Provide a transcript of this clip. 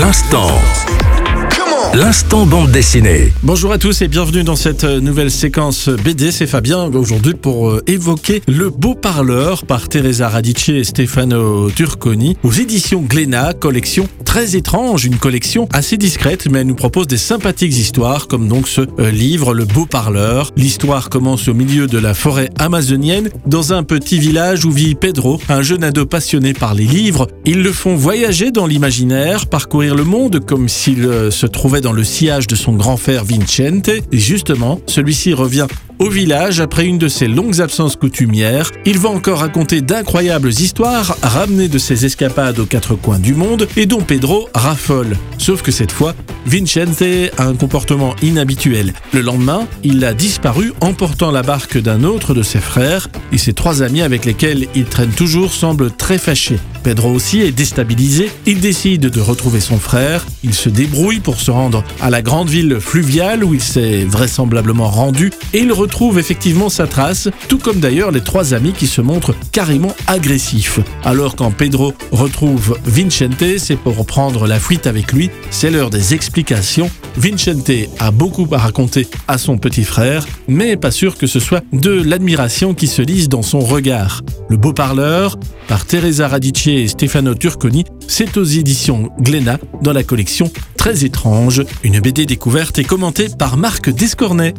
L'instant. L'instant bande dessinée. Bonjour à tous et bienvenue dans cette euh, nouvelle séquence BD. C'est Fabien aujourd'hui pour euh, évoquer Le Beau Parleur par Teresa Radice et Stefano Turconi aux éditions Glénat, collection très étrange, une collection assez discrète mais elle nous propose des sympathiques histoires comme donc ce euh, livre Le Beau Parleur. L'histoire commence au milieu de la forêt amazonienne dans un petit village où vit Pedro, un jeune ado passionné par les livres. Ils le font voyager dans l'imaginaire, parcourir le monde comme s'il se trouvait dans le sillage de son grand frère Vincente, et justement, celui-ci revient au village après une de ses longues absences coutumières. Il va encore raconter d'incroyables histoires ramenées de ses escapades aux quatre coins du monde et dont Pedro raffole. Sauf que cette fois, Vincente a un comportement inhabituel. Le lendemain, il a disparu emportant la barque d'un autre de ses frères et ses trois amis avec lesquels il traîne toujours semblent très fâchés. Pedro aussi est déstabilisé, il décide de retrouver son frère, il se débrouille pour se rendre à la grande ville fluviale où il s'est vraisemblablement rendu et il retrouve effectivement sa trace, tout comme d'ailleurs les trois amis qui se montrent carrément agressifs. Alors quand Pedro retrouve Vincente, c'est pour prendre la fuite avec lui, c'est l'heure des Vincente a beaucoup à raconter à son petit frère, mais pas sûr que ce soit de l'admiration qui se lise dans son regard. Le beau parleur, par Teresa Radice et Stefano Turconi, c'est aux éditions Glénat dans la collection Très étrange, une BD découverte et commentée par Marc Descornet.